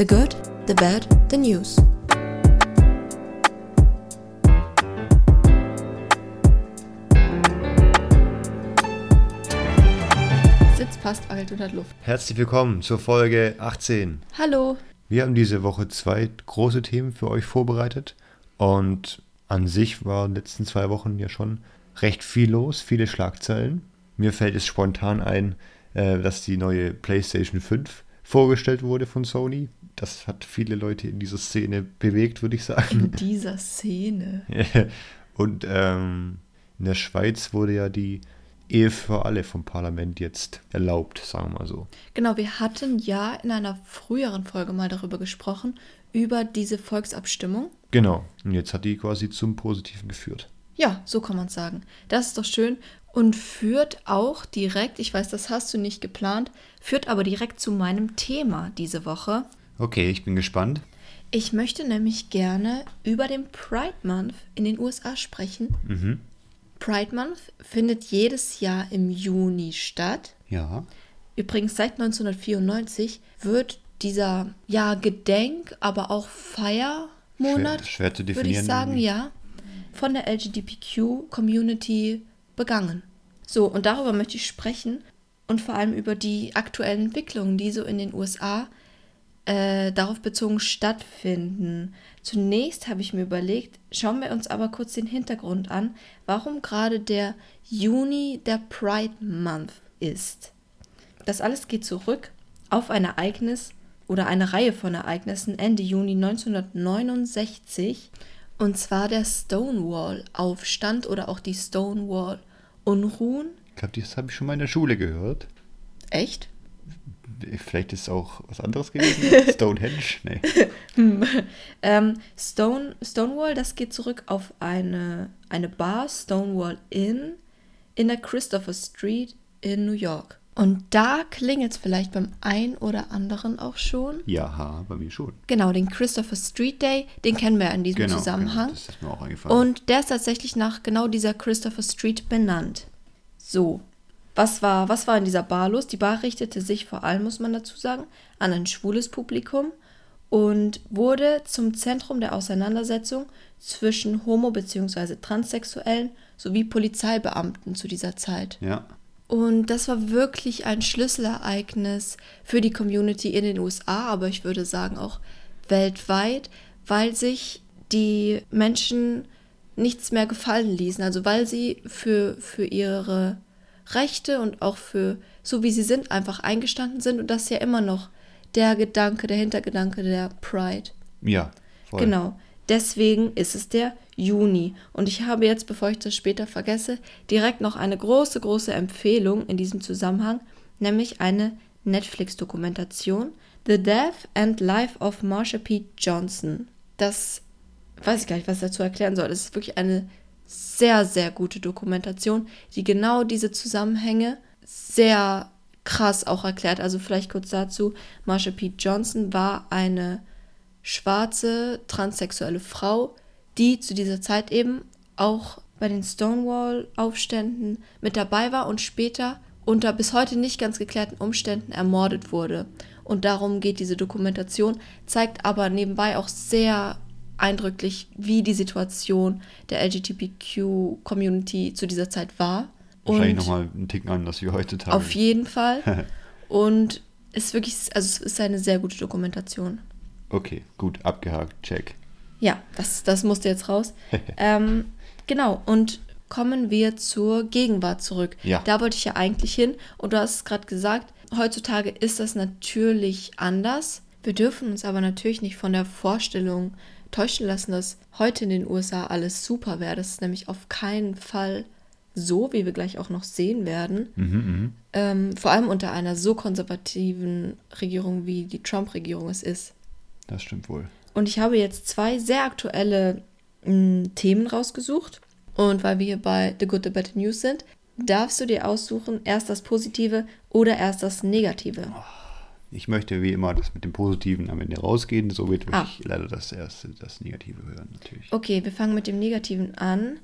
The Good, The Bad, The News. Sitz passt, alt und hat Luft. Herzlich willkommen zur Folge 18. Hallo. Wir haben diese Woche zwei große Themen für euch vorbereitet und an sich war in den letzten zwei Wochen ja schon recht viel los, viele Schlagzeilen. Mir fällt es spontan ein, äh, dass die neue PlayStation 5 vorgestellt wurde von Sony. Das hat viele Leute in dieser Szene bewegt, würde ich sagen. In dieser Szene. Und ähm, in der Schweiz wurde ja die Ehe für alle vom Parlament jetzt erlaubt, sagen wir mal so. Genau, wir hatten ja in einer früheren Folge mal darüber gesprochen, über diese Volksabstimmung. Genau, und jetzt hat die quasi zum Positiven geführt. Ja, so kann man es sagen. Das ist doch schön und führt auch direkt, ich weiß, das hast du nicht geplant, führt aber direkt zu meinem Thema diese Woche. Okay, ich bin gespannt. Ich möchte nämlich gerne über den Pride Month in den USA sprechen. Mhm. Pride Month findet jedes Jahr im Juni statt. Ja. Übrigens seit 1994 wird dieser ja Gedenk, aber auch Feiermonat, Schwer- schwer würde ich sagen, irgendwie. ja, von der LGBTQ Community begangen. So und darüber möchte ich sprechen und vor allem über die aktuellen Entwicklungen, die so in den USA äh, darauf bezogen stattfinden. Zunächst habe ich mir überlegt, schauen wir uns aber kurz den Hintergrund an, warum gerade der Juni der Pride Month ist. Das alles geht zurück auf ein Ereignis oder eine Reihe von Ereignissen Ende Juni 1969 und zwar der Stonewall-Aufstand oder auch die Stonewall-Unruhen. Ich glaube, das habe ich schon mal in der Schule gehört. Echt? Vielleicht ist es auch was anderes gewesen. Stonehenge? Nee. Ähm, Stone, Stonewall, das geht zurück auf eine, eine Bar, Stonewall Inn, in der Christopher Street in New York. Und da klingelt es vielleicht beim einen oder anderen auch schon. Ja, bei mir schon. Genau, den Christopher Street Day, den kennen wir ja in diesem Genau, Zusammenhang. genau, das ist mir auch eingefallen. Und der ist tatsächlich nach genau dieser Christopher Street benannt. So, was war, was war in dieser Bar los? Die Bar richtete sich vor allem, muss man dazu sagen, an ein schwules Publikum und wurde zum Zentrum der Auseinandersetzung zwischen Homo- bzw. Transsexuellen sowie Polizeibeamten zu dieser Zeit. ja, Und das war wirklich ein Schlüsselereignis für die Community in den USA, aber ich würde sagen auch weltweit, weil sich die Menschen nichts mehr gefallen ließen. Also weil sie für, für ihre Rechte und auch für so wie sie sind einfach eingestanden sind. Und das ist ja immer noch der Gedanke, der Hintergedanke der Pride. ja, voll. Genau. Deswegen ist es der Juni. Und ich habe jetzt, bevor ich das später vergesse, direkt noch eine große, große Empfehlung in diesem Zusammenhang, nämlich eine Netflix-Dokumentation, The Death and Life of Marsha P. Johnson. Das weiß ich gar nicht, was ich dazu erklären soll. Es ist wirklich eine sehr, sehr gute Dokumentation, die genau diese Zusammenhänge sehr krass auch erklärt. Also vielleicht kurz dazu, Marsha P. Johnson war eine schwarze transsexuelle Frau, die zu dieser Zeit eben auch bei den Stonewall-Aufständen mit dabei war und später unter bis heute nicht ganz geklärten Umständen ermordet wurde. Und darum geht diese Dokumentation, zeigt aber nebenbei auch sehr eindrücklich, wie die Situation der LGBTQ-Community zu dieser Zeit war. Wahrscheinlich nochmal einen Ticken anders wie heutzutage. auf jeden Fall. Und es ist wirklich, also es ist eine sehr gute Dokumentation. Okay, gut, abgehakt, check. Ja, das, das musste jetzt raus. ähm, genau, und kommen wir zur Gegenwart zurück. Ja. Da wollte ich ja eigentlich hin. Und du hast es gerade gesagt, heutzutage ist das natürlich anders. Wir dürfen uns aber natürlich nicht von der Vorstellung täuschen lassen, dass heute in den USA alles super wäre. Das ist nämlich auf keinen Fall so, wie wir gleich auch noch sehen werden. Mhm, Ähm, vor allem unter einer so konservativen Regierung, wie die Trump-Regierung es ist. Das stimmt wohl. Und ich habe jetzt zwei sehr aktuelle mh, Themen rausgesucht. Und weil wir hier bei The Good, The Better News sind, darfst du dir aussuchen, erst das Positive oder erst das Negative. Ich möchte wie immer das mit dem Positiven am Ende rausgehen, somit will Ah. ich leider das erste, das Negative hören, natürlich. Okay, wir fangen mit dem Negativen an.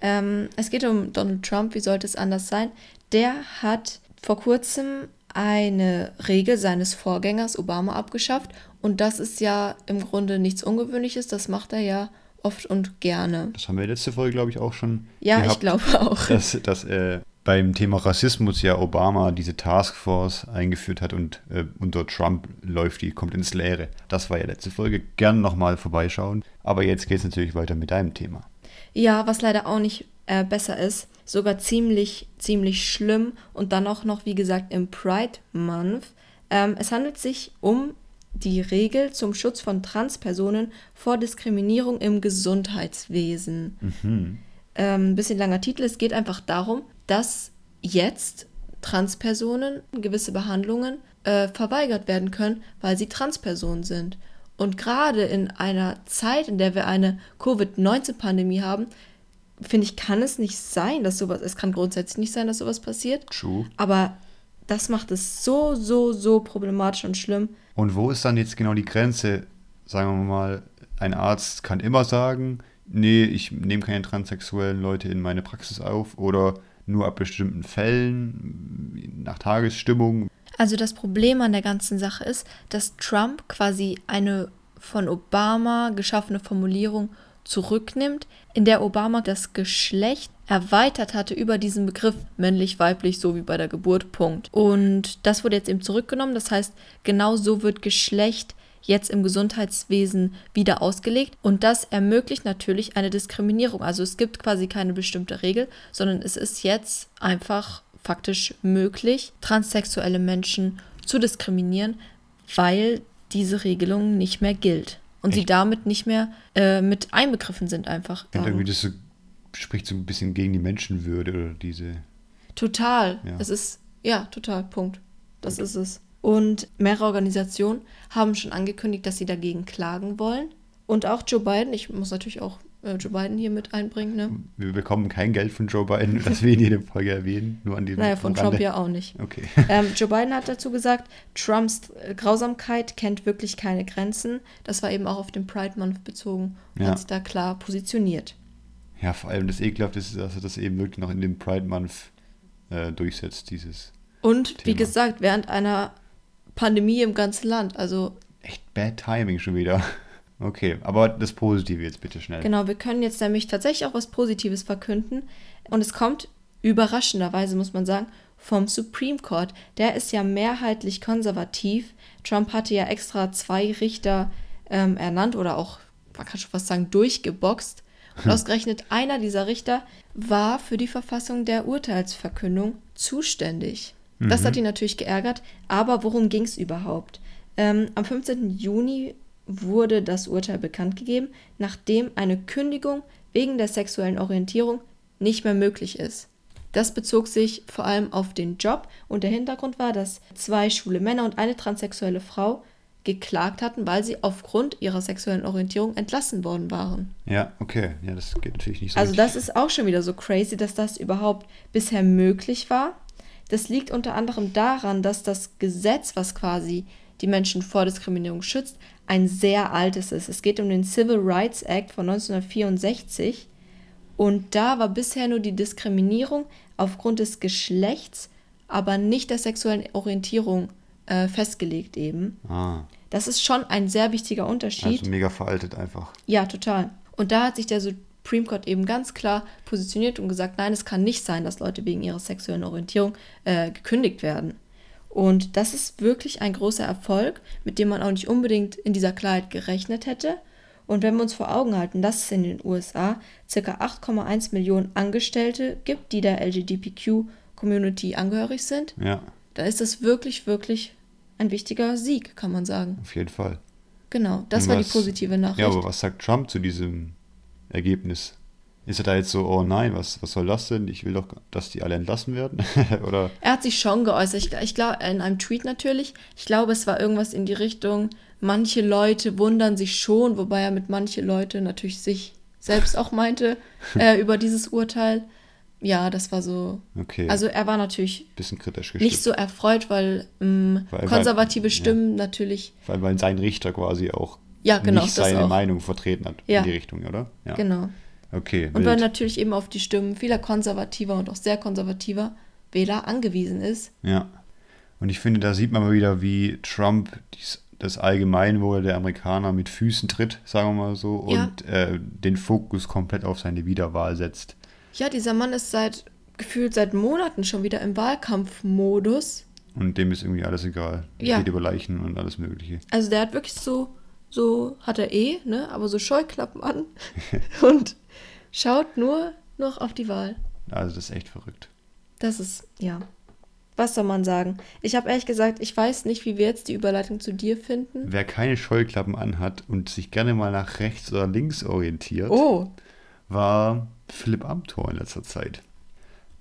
Ähm, es geht um Donald Trump, wie sollte es anders sein? Der hat vor kurzem eine Regel seines Vorgängers Obama abgeschafft. Und das ist ja im Grunde nichts Ungewöhnliches. Das macht er ja oft und gerne. Das haben wir letzte Folge, glaube ich, auch schon. Ja, gehabt, ich glaube auch. Dass, dass äh, beim Thema Rassismus ja Obama diese Taskforce eingeführt hat und äh, unter Trump läuft die, kommt ins Leere. Das war ja letzte Folge. Gern nochmal vorbeischauen. Aber jetzt geht es natürlich weiter mit deinem Thema. Ja, was leider auch nicht äh, besser ist, sogar ziemlich, ziemlich schlimm und dann auch noch, wie gesagt, im Pride Month. Ähm, es handelt sich um die Regel zum Schutz von Transpersonen vor Diskriminierung im Gesundheitswesen. Mhm. Ähm, bisschen langer Titel. Es geht einfach darum, dass jetzt Transpersonen gewisse Behandlungen äh, verweigert werden können, weil sie Transpersonen sind. Und gerade in einer Zeit, in der wir eine Covid-19-Pandemie haben, finde ich, kann es nicht sein, dass sowas, es kann grundsätzlich nicht sein, dass sowas passiert. True. Aber das macht es so, so, so problematisch und schlimm. Und wo ist dann jetzt genau die Grenze? Sagen wir mal, ein Arzt kann immer sagen, nee, ich nehme keine transsexuellen Leute in meine Praxis auf oder nur ab bestimmten Fällen, nach Tagesstimmung. Also das Problem an der ganzen Sache ist, dass Trump quasi eine von Obama geschaffene Formulierung zurücknimmt, in der Obama das Geschlecht erweitert hatte über diesen Begriff männlich, weiblich, so wie bei der Geburt, Punkt. Und das wurde jetzt eben zurückgenommen. Das heißt, genau so wird Geschlecht jetzt im Gesundheitswesen wieder ausgelegt. Und das ermöglicht natürlich eine Diskriminierung. Also es gibt quasi keine bestimmte Regel, sondern es ist jetzt einfach faktisch möglich, transsexuelle Menschen zu diskriminieren, weil diese Regelung nicht mehr gilt und Echt? sie damit nicht mehr äh, mit einbegriffen sind einfach. Und irgendwie das so, spricht so ein bisschen gegen die Menschenwürde oder diese. Total. Ja. Es ist, ja, total, Punkt. Das Gut. ist es. Und mehrere Organisationen haben schon angekündigt, dass sie dagegen klagen wollen. Und auch Joe Biden, ich muss natürlich auch äh, Joe Biden hier mit einbringen. Ne? Wir bekommen kein Geld von Joe Biden, das wir in jeder Folge erwähnen, nur an diesem Naja, von Rande. Trump ja auch nicht. Okay. Ähm, Joe Biden hat dazu gesagt, Trumps äh, Grausamkeit kennt wirklich keine Grenzen. Das war eben auch auf den Pride Month bezogen und ja. hat sich da klar positioniert. Ja, vor allem das Ekelhafte ist, dass er das eben wirklich noch in dem Pride Month äh, durchsetzt, dieses Und Thema. wie gesagt, während einer Pandemie im ganzen Land, also... Echt bad Timing schon wieder. Okay, aber das Positive jetzt bitte schnell. Genau, wir können jetzt nämlich tatsächlich auch was Positives verkünden. Und es kommt überraschenderweise, muss man sagen, vom Supreme Court. Der ist ja mehrheitlich konservativ. Trump hatte ja extra zwei Richter ähm, ernannt oder auch, man kann schon fast sagen, durchgeboxt. Und ausgerechnet einer dieser Richter war für die Verfassung der Urteilsverkündung zuständig. Das hat mhm. ihn natürlich geärgert. Aber worum ging es überhaupt? Ähm, am 15. Juni wurde das Urteil bekannt gegeben, nachdem eine Kündigung wegen der sexuellen Orientierung nicht mehr möglich ist. Das bezog sich vor allem auf den Job und der Hintergrund war, dass zwei schwule Männer und eine transsexuelle Frau geklagt hatten, weil sie aufgrund ihrer sexuellen Orientierung entlassen worden waren. Ja, okay. Ja, das geht natürlich nicht so. Also das ist auch schon wieder so crazy, dass das überhaupt bisher möglich war. Das liegt unter anderem daran, dass das Gesetz, was quasi die Menschen vor Diskriminierung schützt, ein sehr altes ist. Es geht um den Civil Rights Act von 1964 und da war bisher nur die Diskriminierung aufgrund des Geschlechts, aber nicht der sexuellen Orientierung äh, festgelegt eben. Ah. Das ist schon ein sehr wichtiger Unterschied. Also mega veraltet einfach. Ja, total. Und da hat sich der Supreme Court eben ganz klar positioniert und gesagt, nein, es kann nicht sein, dass Leute wegen ihrer sexuellen Orientierung äh, gekündigt werden. Und das ist wirklich ein großer Erfolg, mit dem man auch nicht unbedingt in dieser Klarheit gerechnet hätte. Und wenn wir uns vor Augen halten, dass es in den USA ca. 8,1 Millionen Angestellte gibt, die der LGBTQ-Community angehörig sind, ja. da ist das wirklich, wirklich ein wichtiger Sieg, kann man sagen. Auf jeden Fall. Genau, das Und war was, die positive Nachricht. Ja, aber was sagt Trump zu diesem Ergebnis? Ist er da jetzt so, oh nein, was, was soll das denn? Ich will doch, dass die alle entlassen werden? Oder? Er hat sich schon geäußert. Ich, ich glaube, in einem Tweet natürlich. Ich glaube, es war irgendwas in die Richtung, manche Leute wundern sich schon, wobei er mit manche Leute natürlich sich selbst auch meinte, äh, über dieses Urteil. Ja, das war so. Okay. Also er war natürlich bisschen kritisch gestimmt. nicht so erfreut, weil, ähm, weil konservative weil, Stimmen ja. natürlich. Weil, weil sein Richter quasi auch ja, genau, nicht seine. Meinung vertreten hat ja. in die Richtung, oder? Ja. Genau. Okay. Und weil natürlich eben auf die Stimmen vieler konservativer und auch sehr konservativer Wähler angewiesen ist. Ja. Und ich finde, da sieht man mal wieder, wie Trump dies, das Allgemeinwohl der Amerikaner mit Füßen tritt, sagen wir mal so, Ja. und äh, den Fokus komplett auf seine Wiederwahl setzt. Ja, dieser Mann ist seit gefühlt seit Monaten schon wieder im Wahlkampfmodus. Und dem ist irgendwie alles egal. Ja. Geht über Leichen und alles Mögliche. Also der hat wirklich so, so hat er eh, ne, aber so Scheuklappen an und schaut nur noch auf die Wahl. Also das ist echt verrückt. Das ist, ja. Was soll man sagen? Ich habe ehrlich gesagt, ich weiß nicht, wie wir jetzt die Überleitung zu dir finden. Wer keine Scheuklappen anhat und sich gerne mal nach rechts oder links orientiert, Oh, war Philipp Amthor in letzter Zeit.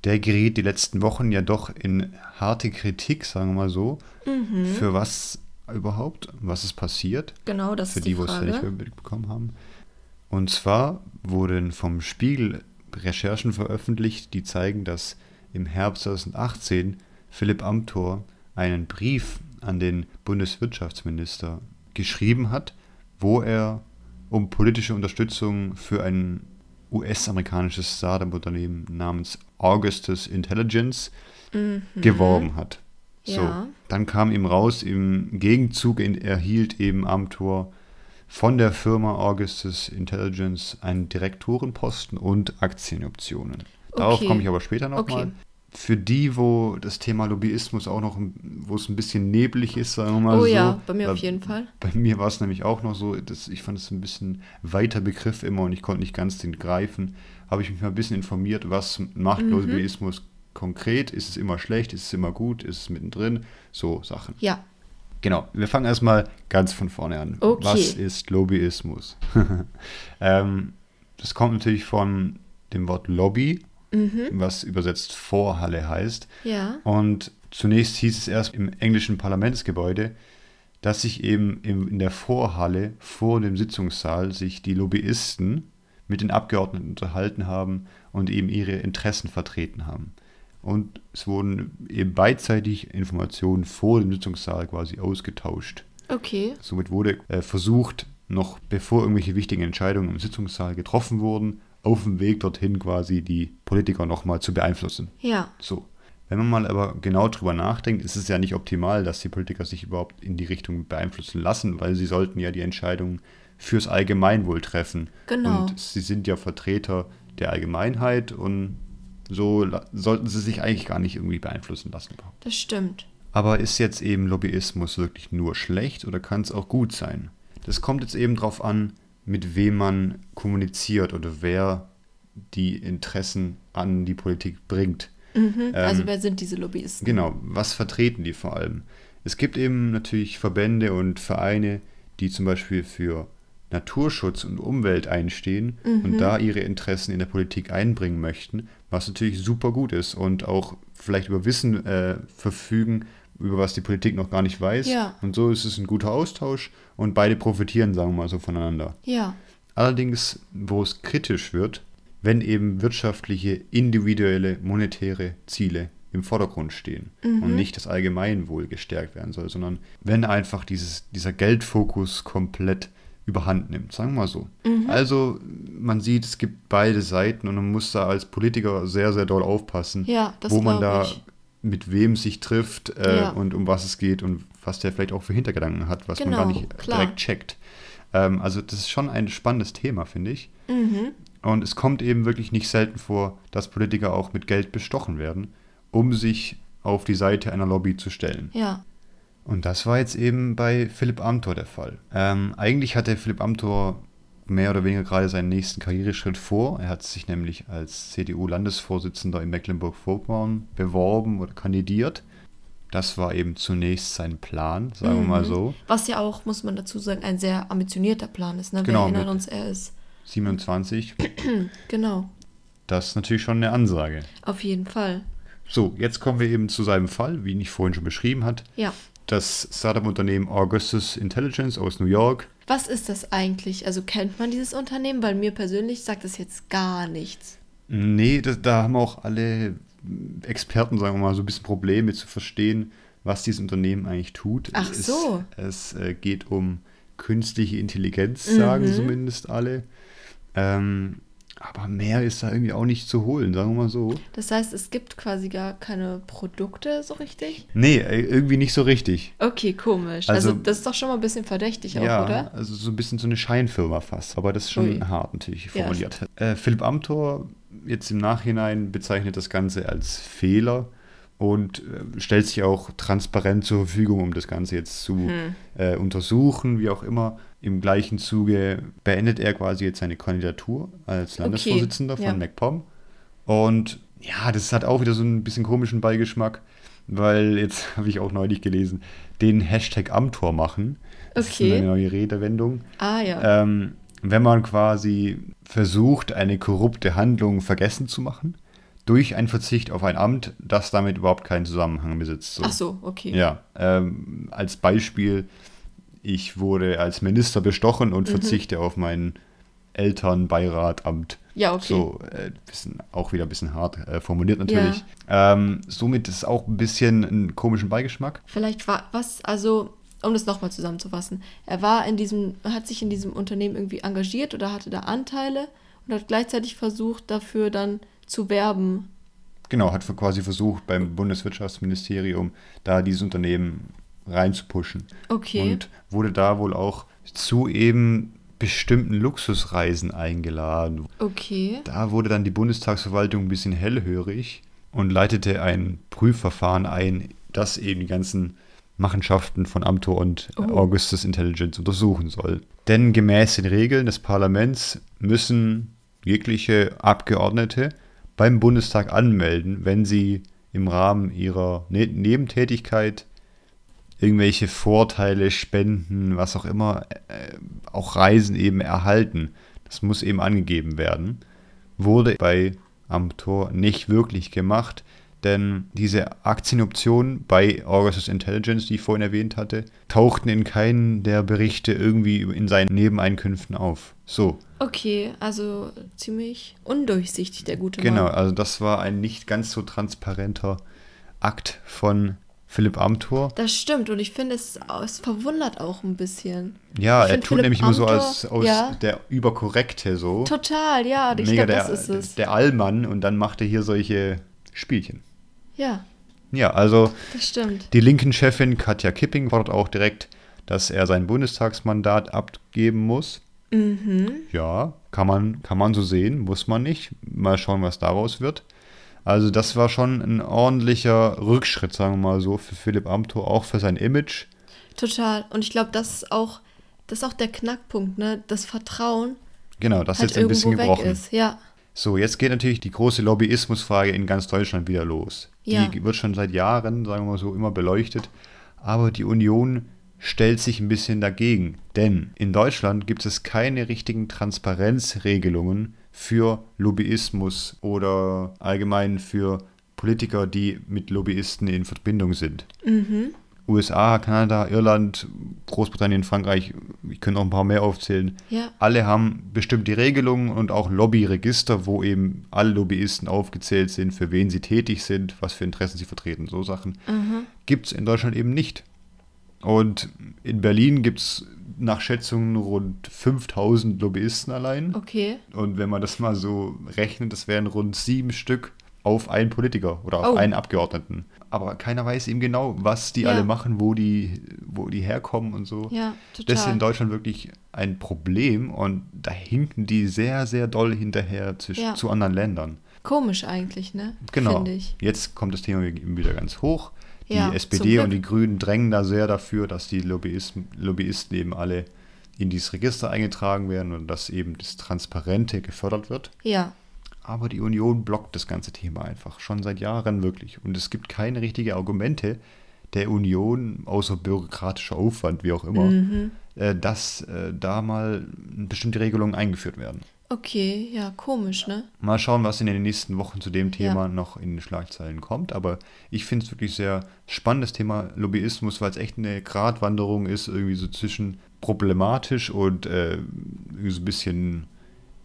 Der geriet die letzten Wochen ja doch in harte Kritik, sagen wir mal so. Mhm. Für was überhaupt? Was ist passiert? genau, das Für ist die, die wo es Frage. fertig bekommen haben. Und zwar wurden vom Spiegel Recherchen veröffentlicht, die zeigen, dass im Herbst 2018 Philipp Amthor einen Brief an den Bundeswirtschaftsminister geschrieben hat, wo er um politische Unterstützung für ein US-amerikanisches Startup-Unternehmen namens Augustus Intelligence geworben hat. So, Ja. dann kam ihm raus, im Gegenzug erhielt eben Amthor von der Firma Augustus Intelligence einen Direktorenposten und Aktienoptionen. Darauf Okay. komme ich aber später nochmal. Okay. Für die, wo das Thema Lobbyismus auch noch, ein- wo es ein bisschen neblig ist, sagen wir mal Oh so. ja, bei mir auf jeden Fall. Bei mir war es nämlich auch noch so, dass ich fand es ein bisschen weiter Begriff immer und ich konnte nicht ganz den greifen. Habe ich mich mal ein bisschen informiert, was macht Mhm. Lobbyismus konkret? Ist es immer schlecht? Ist es immer gut? Ist es mittendrin? So Sachen. Ja, Genau, wir fangen erstmal ganz von vorne an. Okay. Was ist Lobbyismus? ähm, das kommt natürlich von dem Wort Lobby, was übersetzt Vorhalle heißt. ja. Und zunächst hieß es erst im englischen Parlamentsgebäude, dass sich eben in der Vorhalle vor dem Sitzungssaal sich die Lobbyisten mit den Abgeordneten unterhalten haben und eben ihre Interessen vertreten haben. Und es wurden eben beidseitig Informationen vor dem Sitzungssaal quasi ausgetauscht. Okay. Somit wurde äh, versucht, noch bevor irgendwelche wichtigen Entscheidungen im Sitzungssaal getroffen wurden, auf dem Weg dorthin quasi die Politiker nochmal zu beeinflussen. Ja. So. Wenn man mal aber genau drüber nachdenkt, ist es ja nicht optimal, dass die Politiker sich überhaupt in die Richtung beeinflussen lassen, weil sie sollten ja die Entscheidungen fürs Allgemeinwohl treffen. Genau. Und sie sind ja Vertreter der Allgemeinheit und so sollten sie sich eigentlich gar nicht irgendwie beeinflussen lassen. Das stimmt. Aber ist jetzt eben Lobbyismus wirklich nur schlecht oder kann es auch gut sein? Das kommt jetzt eben darauf an, mit wem man kommuniziert oder wer die Interessen an die Politik bringt. Mhm. also Ähm, wer sind diese Lobbyisten? Genau, was vertreten die vor allem? Es gibt eben natürlich Verbände und Vereine, die zum Beispiel für Naturschutz und Umwelt einstehen und da ihre Interessen in der Politik einbringen möchten, was natürlich super gut ist und auch vielleicht über Wissen äh, verfügen, über was die Politik noch gar nicht weiß. Ja. Und so ist es ein guter Austausch und beide profitieren, sagen wir mal so, voneinander. Ja. Allerdings, wo es kritisch wird, wenn eben wirtschaftliche, individuelle, monetäre Ziele im Vordergrund stehen und nicht das Allgemeinwohl gestärkt werden soll, sondern wenn einfach dieses, dieser Geldfokus komplett überhand nimmt, sagen wir mal so. Also man sieht, es gibt beide Seiten und man muss da als Politiker sehr, sehr doll aufpassen, Ja, wo man da ich. mit wem sich trifft äh, Ja. und um was es geht und was der vielleicht auch für Hintergedanken hat, was man Genau, gar nicht klar. direkt checkt. Ähm, also das ist schon ein spannendes Thema, finde ich. Mhm. Und es kommt eben wirklich nicht selten vor, dass Politiker auch mit Geld bestochen werden, um sich auf die Seite einer Lobby zu stellen. Ja. Und das war jetzt eben bei Philipp Amthor der Fall. Ähm, eigentlich hatte Philipp Amthor mehr oder weniger gerade seinen nächsten Karriereschritt vor. Er hat sich nämlich als CDU-Landesvorsitzender in Mecklenburg-Vorpommern beworben oder kandidiert. Das war eben zunächst sein Plan, sagen wir mal so. Was ja auch, muss man dazu sagen, ein sehr ambitionierter Plan ist. Ne? Genau, Wir erinnern mit- uns, er ist. 27, Genau. das ist natürlich schon eine Ansage. Auf jeden Fall. So, jetzt kommen wir eben zu seinem Fall, wie ihn ich vorhin schon beschrieben hat. Ja. Das Startup-Unternehmen Augustus Intelligence aus New York Was ist das eigentlich? Also kennt man dieses Unternehmen? Weil mir persönlich sagt das jetzt gar nichts. Nee, das, da haben auch alle Experten, sagen wir mal, so ein bisschen Probleme zu verstehen, was dieses Unternehmen eigentlich tut. Ach es, so. Es äh, geht um künstliche Intelligenz, sagen Mhm. zumindest alle. Ähm, Aber mehr ist da irgendwie auch nicht zu holen, sagen wir mal so. Das heißt, es gibt quasi gar keine Produkte so richtig? Nee, äh, irgendwie nicht so richtig. Okay, komisch. Also, Also- das ist doch schon mal ein bisschen verdächtig auch, ja, oder? also so ein bisschen so eine Scheinfirma fast. Aber das ist schon Ui. hart natürlich Ja, formuliert. äh, Philipp Amthor jetzt im Nachhinein bezeichnet das Ganze als Fehler und äh, stellt sich auch transparent zur Verfügung, um das Ganze jetzt zu Hm. äh, untersuchen, wie auch immer. Im gleichen Zuge beendet er quasi jetzt seine Kandidatur als Landesvorsitzender ja. von MacPom. Und ja, das hat auch wieder so ein bisschen komischen Beigeschmack, weil jetzt habe ich auch neulich gelesen, den Hashtag Amtor machen. Das Okay. ist eine neue Redewendung. Ah ja. Ähm, wenn man quasi versucht, eine korrupte Handlung vergessen zu machen, durch einen Verzicht auf ein Amt, das damit überhaupt keinen Zusammenhang besitzt. So. Ach so, okay. Ja, ähm, als Beispiel, ich wurde als Minister bestochen Mhm. und verzichte auf mein Elternbeiratamt. Ja, okay. So, äh, bisschen, auch wieder ein bisschen hart äh, formuliert natürlich. Ähm, somit ist es auch ein bisschen einen komischen Beigeschmack. Vielleicht war was, also um das nochmal zusammenzufassen, er war in diesem, hat sich in diesem Unternehmen irgendwie engagiert oder hatte da Anteile und hat gleichzeitig versucht, dafür dann zu werben. Genau, hat quasi versucht, beim Bundeswirtschaftsministerium da dieses Unternehmen reinzupuschen. Okay. Und wurde da wohl auch zu eben bestimmten Luxusreisen eingeladen. Okay. Da wurde dann die Bundestagsverwaltung ein bisschen hellhörig und leitete ein Prüfverfahren ein, das eben die ganzen Machenschaften von Amtor und Oh. Augustus Intelligence untersuchen soll. Denn gemäß den Regeln des Parlaments müssen jegliche Abgeordnete beim Bundestag anmelden, wenn sie im Rahmen ihrer ne Nebentätigkeit irgendwelche Vorteile, Spenden, was auch immer, äh, auch Reisen eben erhalten. Das muss eben angegeben werden. Wurde bei Amtor nicht wirklich gemacht, denn diese Aktienoptionen bei Augustus Intelligence, die ich vorhin erwähnt hatte, tauchten in keinen der Berichte irgendwie in seinen Nebeneinkünften auf. So, Okay, also ziemlich undurchsichtig, der gute genau, Mann. also das war ein nicht ganz so transparenter Akt von Philipp Amthor. Das stimmt und ich finde, es, es verwundert auch ein bisschen. Ja, Ich er tut Philipp nämlich immer so Amthor- als aus ja. der Überkorrekte so. Total, ja, ich Mega glaube, das ist es. der Allmann und dann macht er hier solche Spielchen. Ja, Ja, also das stimmt. die linken Chefin Katja Kipping fordert auch direkt, dass er sein Bundestagsmandat abgeben muss. Mhm. Ja, kann man, kann man so sehen, muss man nicht. Mal schauen, was daraus wird. Also das war schon ein ordentlicher Rückschritt, sagen wir mal so, für Philipp Amthor, auch für sein Image. Total. Und ich glaube, das ist auch, das ist auch der Knackpunkt, ne? Das Vertrauen Genau, das halt ist jetzt ein bisschen gebrochen. ist. Ja. So, jetzt geht natürlich die große Lobbyismusfrage in ganz Deutschland wieder los. Ja. Die wird schon seit Jahren, sagen wir mal so, immer beleuchtet. Aber die Union stellt sich ein bisschen dagegen. Denn in Deutschland gibt es keine richtigen Transparenzregelungen für Lobbyismus oder allgemein für Politiker, die mit Lobbyisten in Verbindung sind. Mhm. USA, Kanada, Irland, Großbritannien, Frankreich, ich könnte noch ein paar mehr aufzählen. Ja. Alle haben bestimmte Regelungen und auch Lobbyregister, wo eben alle Lobbyisten aufgezählt sind, für wen sie tätig sind, was für Interessen sie vertreten. So Sachen Mhm. gibt es in Deutschland eben nicht. Und in Berlin gibt es nach Schätzungen rund 5000 Lobbyisten allein. Okay. Und wenn man das mal so rechnet, das wären rund sieben Stück auf einen Politiker oder auf Oh. einen Abgeordneten. Aber keiner weiß eben genau, was die Ja. alle machen, wo die, wo die herkommen und so. Ja, Das ist in total. Deutschland wirklich ein Problem und da hinken die sehr, sehr doll hinterher zu, Ja. zu anderen Ländern. Komisch eigentlich, ne? Genau. Jetzt kommt das Thema eben wieder ganz hoch. Die Ja, SPD und die Grünen drängen da sehr dafür, dass die Lobbyisten, Lobbyisten eben alle in dieses Register eingetragen werden und dass eben das Transparente gefördert wird. Ja. Aber die Union blockt das ganze Thema einfach, schon seit Jahren wirklich. Und es gibt keine richtigen Argumente der Union, außer bürokratischer Aufwand, wie auch immer, Mhm. äh, dass äh, da mal bestimmte Regelungen eingeführt werden. Okay, ja, komisch, ne? Mal schauen, was in den nächsten Wochen zu dem Thema Ja. noch in den Schlagzeilen kommt. Aber ich finde es wirklich sehr spannendes Thema Lobbyismus, weil es echt eine Gratwanderung ist, irgendwie so zwischen problematisch und äh, so ein bisschen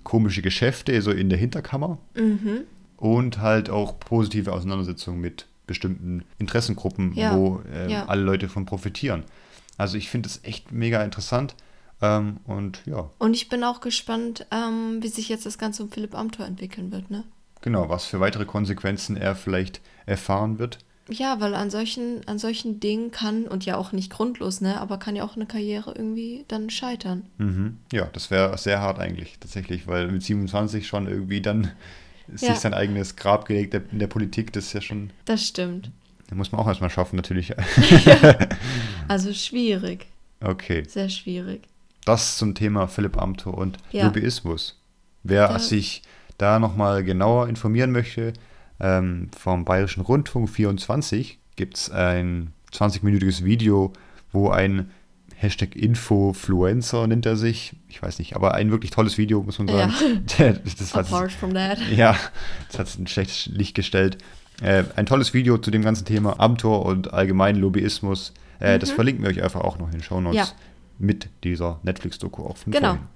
komische Geschäfte, so in der Hinterkammer. Mhm. Und halt auch positive Auseinandersetzungen mit bestimmten Interessengruppen, Ja, wo äh, ja. alle Leute von profitieren. Also ich finde es echt mega interessant. Ähm, und ja, Und ich bin auch gespannt, ähm, wie sich jetzt das Ganze um Philipp Amthor entwickeln wird, ne? genau, was für weitere Konsequenzen er vielleicht erfahren wird. Ja, weil an solchen, an solchen Dingen kann, und ja auch nicht grundlos, ne, aber kann ja auch eine Karriere irgendwie dann scheitern. Mhm. Ja, das wäre sehr hart eigentlich, tatsächlich, weil mit 27 schon irgendwie dann Ja. sich sein eigenes Grab gelegt in der Politik, das ist ja schon, Das stimmt. da muss man auch erstmal schaffen, natürlich. Also schwierig, Okay, sehr schwierig. das zum Thema Philipp Amthor und Ja. Lobbyismus. Wer Da- sich da nochmal genauer informieren möchte, ähm, vom Bayerischen Rundfunk 24 gibt es ein 20-minütiges Video, wo ein Hashtag Infofluencer nennt er sich, ich weiß nicht, aber ein wirklich tolles Video, muss man Ja. sagen. das hat Apart from that. ja, das hat es in schlechtes Licht gestellt. Äh, ein tolles Video zu dem ganzen Thema Amtor und allgemein Lobbyismus. Äh, Das verlinken wir euch einfach auch noch in den Shownotes Mhm. Ja. mit dieser Netflix-Doku auch von Genau. vorhin.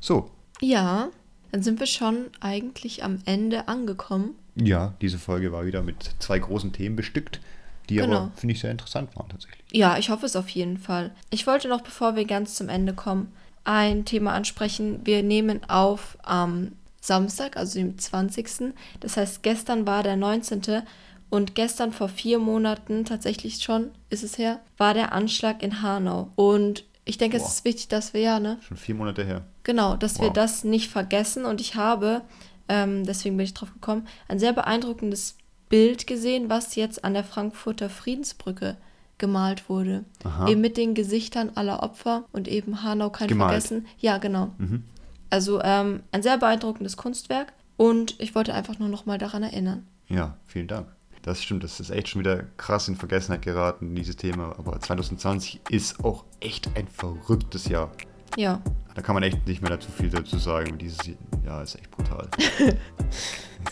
So, Ja, dann sind wir schon eigentlich am Ende angekommen. ja, diese Folge war wieder mit zwei großen Themen bestückt, die Genau. aber, finde ich, sehr interessant waren tatsächlich. Ja, ich hoffe es auf jeden Fall. Ich wollte noch, bevor wir ganz zum Ende kommen, ein Thema ansprechen. Wir nehmen auf am Samstag, also dem 20. Das heißt, gestern war der 19. Und gestern vor vier Monaten, tatsächlich schon, ist es her, war der Anschlag in Hanau. Und ich denke, Boah. es ist wichtig, dass wir ja, ne? Schon vier Monate her. Genau, dass wir Wow. das nicht vergessen. Und ich habe, ähm, deswegen bin ich drauf gekommen, ein sehr beeindruckendes Bild gesehen, was jetzt an der Frankfurter Friedensbrücke gemalt wurde. Aha. Eben mit den Gesichtern aller Opfer und eben Hanau kein Gemalt. Vergessen. Ja, genau. Mhm. Also ähm, ein sehr beeindruckendes Kunstwerk. Und ich wollte einfach nur noch mal daran erinnern. Ja, vielen Dank. Das stimmt, das ist echt schon wieder krass in Vergessenheit geraten, dieses Thema. Aber 2020 ist auch echt ein verrücktes Jahr. Ja, Da kann man echt nicht mehr dazu viel dazu sagen. Dieses Jahr ist echt brutal.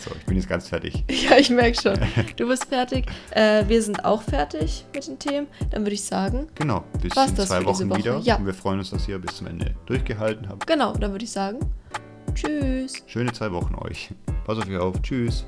so, ich bin jetzt ganz fertig. ja, ich merke schon. Du bist fertig. Äh, wir sind auch fertig mit den Themen. Dann würde ich sagen, Genau, bis in zwei Wochen Woche? wieder. Ja. Und wir freuen uns, dass ihr bis zum Ende durchgehalten habt. genau, dann würde ich sagen, tschüss. Schöne zwei Wochen euch. Pass auf euch auf. Tschüss.